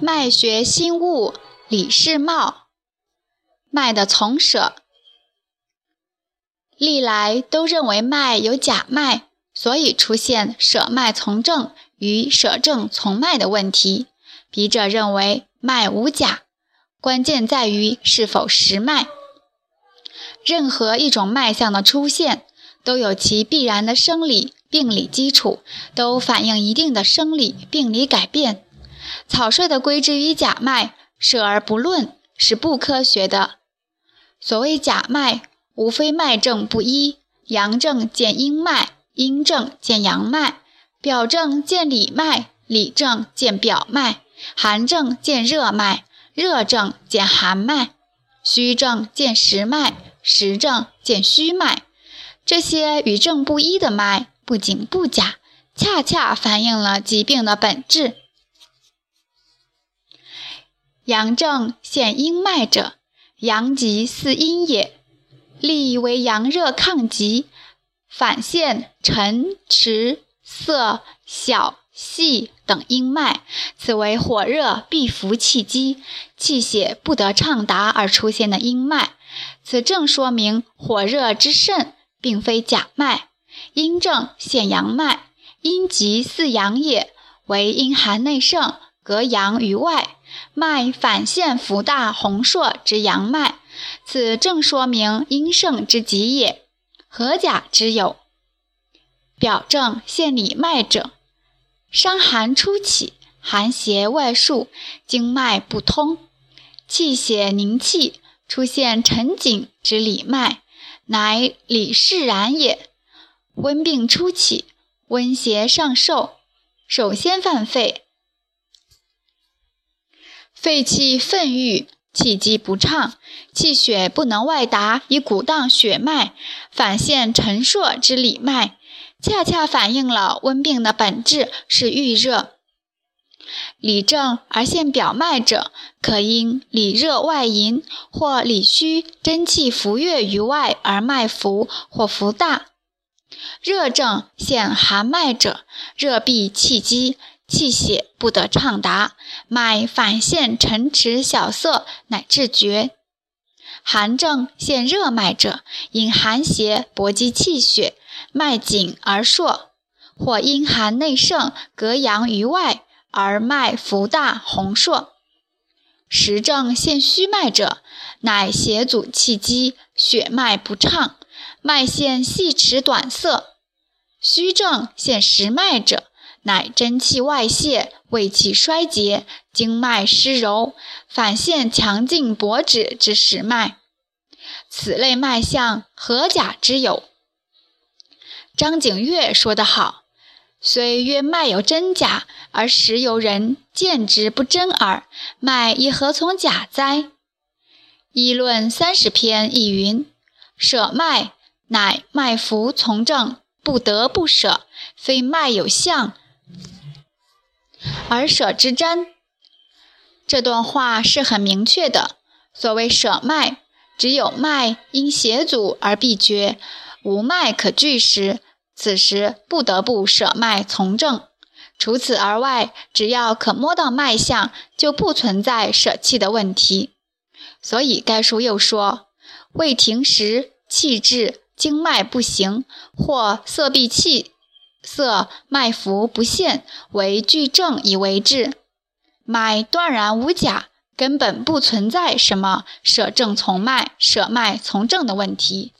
脉学新物，李世茂。脉的从舍，历来都认为脉有假脉，所以出现舍脉从正与舍正从脉的问题。笔者认为脉无假，关键在于是否实脉。任何一种脉象的出现，都有其必然的生理病理基础，都反映一定的生理病理改变。草率的归之于假脉，舍而不论，是不科学的。所谓假脉，无非脉证不一，阳症见阴脉，阴症见阳脉；表症见里脉，里症见表脉；寒症见热脉，热症见寒脉；虚症见实脉。实证见虚脉，这些与证不一的脉，不仅不假，恰恰反映了疾病的本质。阳症现阴脉者，阳极似阴也，力为阳热抗疾，反现沉迟涩小细等阴脉，此为火热必伏气机，气血不得畅达而出现的阴脉。此正说明火热之盛，并非假脉。阴正现阳脉，阴极似阳也，为阴寒内盛，隔阳于外，脉反现浮大红硕之阳脉。此正说明阴盛之极也。何假之有？表证现里脉者，伤寒初起，寒邪外束，经脉不通，气血凝气。出现沉紧之里脉，乃里释然也。温病初起，温邪上受，首先犯肺，肺气愤郁，气机不畅，气血不能外达以鼓荡血脉，反现沉硕之里脉，恰恰反映了温病的本质是郁热。里正而现表脉者，可因里热外淫，或里虚真气浮越于外而脉浮或浮大。热症现寒脉者，热闭气机，气血不得畅达，脉反现沉迟小涩，乃至绝。寒症现热脉者，因寒邪搏击气血，脉紧而硕，或阴寒内盛，隔阳于外。而脉浮大红硕，实症现虚脉者，乃邪阻气机，血脉不畅，脉现细迟短涩；虚症现实脉者，乃真气外泄，胃气衰竭，经脉失柔，反现强劲薄止之实脉。此类脉象何假之有？张景岳说得好。虽曰脉有真假，而实由人见之不真耳。脉亦何从假哉？议论三十篇亦云：舍脉乃脉浮从正，不得不舍，非脉有象而舍之真。这段话是很明确的。所谓舍脉，只有脉因邪阻而必绝，无脉可拒时。此时不得不舍脉从正，除此而外，只要可摸到脉象，就不存在舍气的问题。所以该书又说：未停时气滞，经脉不行，或色闭气色，脉浮不现，为具正以为治。脉断然无假，根本不存在什么舍正从脉、舍脉从正的问题。